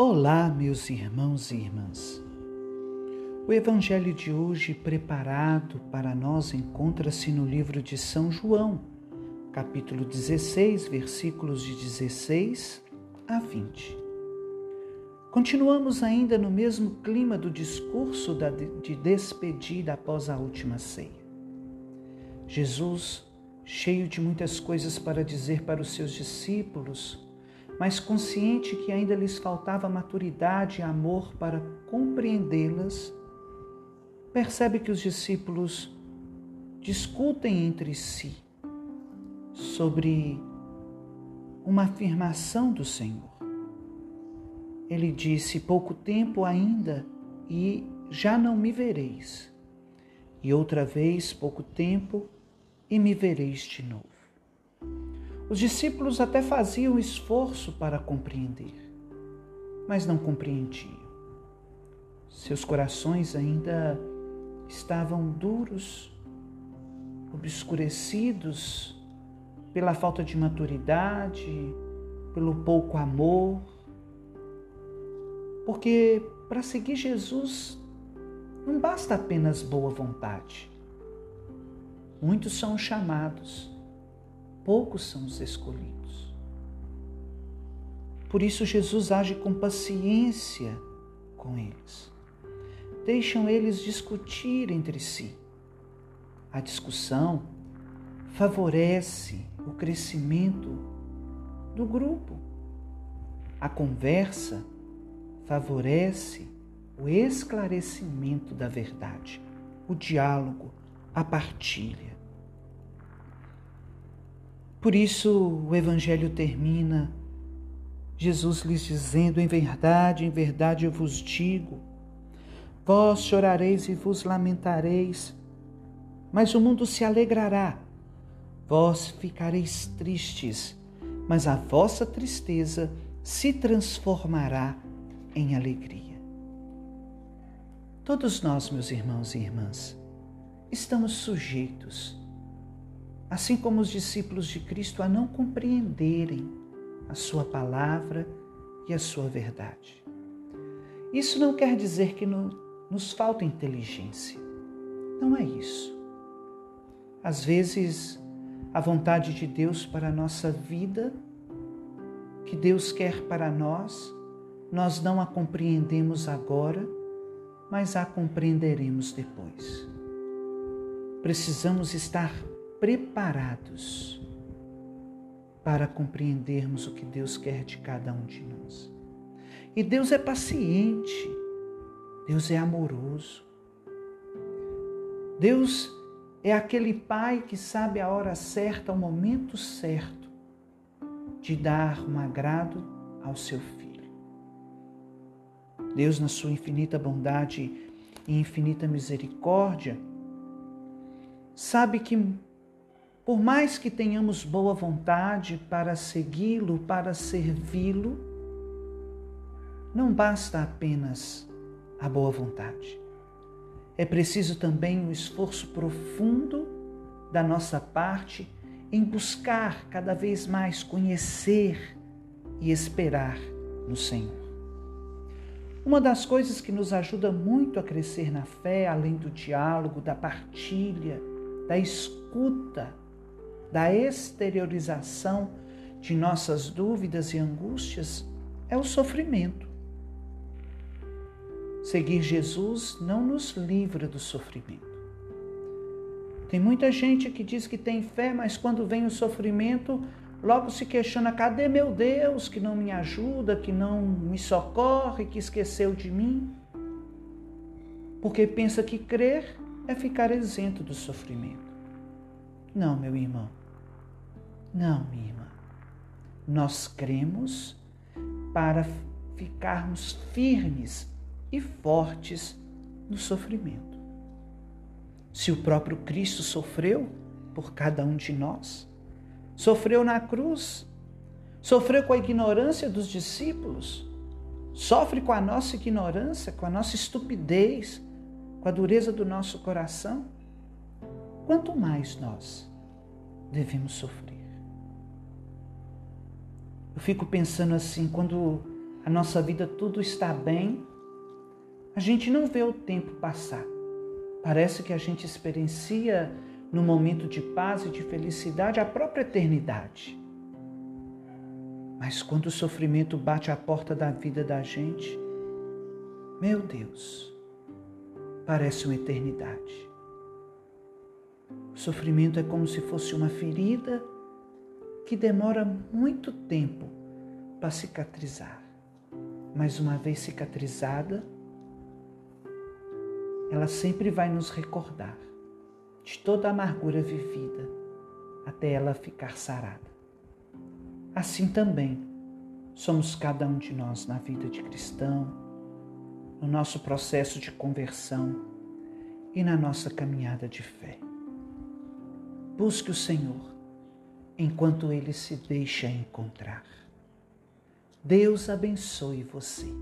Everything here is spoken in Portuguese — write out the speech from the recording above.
Olá, meus irmãos e irmãs. O evangelho de hoje preparado para nós encontra-se no livro de São João, capítulo 16, versículos de 16 a 20. Continuamos ainda no mesmo clima do discurso de despedida após a última ceia. Jesus, cheio de muitas coisas para dizer para os seus discípulos, mas consciente que ainda lhes faltava maturidade e amor para compreendê-las, percebe que os discípulos discutem entre si sobre uma afirmação do Senhor. Ele disse: Pouco tempo ainda e já não me vereis, e outra vez pouco tempo e me vereis de novo. Os discípulos até faziam esforço para compreender, mas não compreendiam. Seus corações ainda estavam duros, obscurecidos pela falta de maturidade, pelo pouco amor. Porque para seguir Jesus não basta apenas boa vontade. Muitos são chamados, poucos são os escolhidos. Por isso, Jesus age com paciência com eles. Deixam eles discutir entre si. A discussão favorece o crescimento do grupo. A conversa favorece o esclarecimento da verdade, o diálogo, a partilha. Por isso o Evangelho termina, Jesus lhes dizendo: Em verdade, em verdade eu vos digo, vós chorareis e vos lamentareis, mas o mundo se alegrará. Vós ficareis tristes, mas a vossa tristeza se transformará em alegria. Todos nós, meus irmãos e irmãs, estamos sujeitos assim como os discípulos de Cristo, a não compreenderem a Sua palavra e a Sua verdade. Isso não quer dizer que no, nos falta inteligência. Não é isso. Às vezes, a vontade de Deus para a nossa vida, que Deus quer para nós, nós não a compreendemos agora, mas a compreenderemos depois. Precisamos estar preparados para compreendermos o que Deus quer de cada um de nós. E Deus é paciente, Deus é amoroso. Deus é aquele pai que sabe a hora certa, o momento certo de dar um agrado ao seu filho. Deus, na sua infinita bondade e infinita misericórdia, sabe que por mais que tenhamos boa vontade para segui-lo, para servi-lo, não basta apenas a boa vontade. É preciso também um esforço profundo da nossa parte em buscar cada vez mais conhecer e esperar no Senhor. Uma das coisas que nos ajuda muito a crescer na fé, além do diálogo, da partilha, da escuta, da exteriorização de nossas dúvidas e angústias é o sofrimento. Seguir Jesus não nos livra do sofrimento. Tem muita gente que diz que tem fé, mas quando vem o sofrimento, logo se questiona: cadê meu Deus que não me ajuda, que não me socorre, que esqueceu de mim? Porque pensa que crer é ficar isento do sofrimento. Não, meu irmão. Não, minha irmã. Nós cremos para ficarmos firmes e fortes no sofrimento. Se o próprio Cristo sofreu por cada um de nós, sofreu na cruz, sofreu com a ignorância dos discípulos, sofre com a nossa ignorância, com a nossa estupidez, com a dureza do nosso coração, quanto mais nós devemos sofrer. Eu fico pensando assim, quando a nossa vida tudo está bem, a gente não vê o tempo passar. Parece que a gente experiencia no momento de paz e de felicidade a própria eternidade. Mas quando o sofrimento bate à porta da vida da gente, meu Deus, parece uma eternidade. O sofrimento é como se fosse uma ferida que demora muito tempo para cicatrizar. Mas uma vez cicatrizada, ela sempre vai nos recordar de toda a amargura vivida até ela ficar sarada. Assim também somos cada um de nós na vida de cristão, no nosso processo de conversão e na nossa caminhada de fé. Busque o Senhor enquanto ele se deixa encontrar. Deus abençoe você.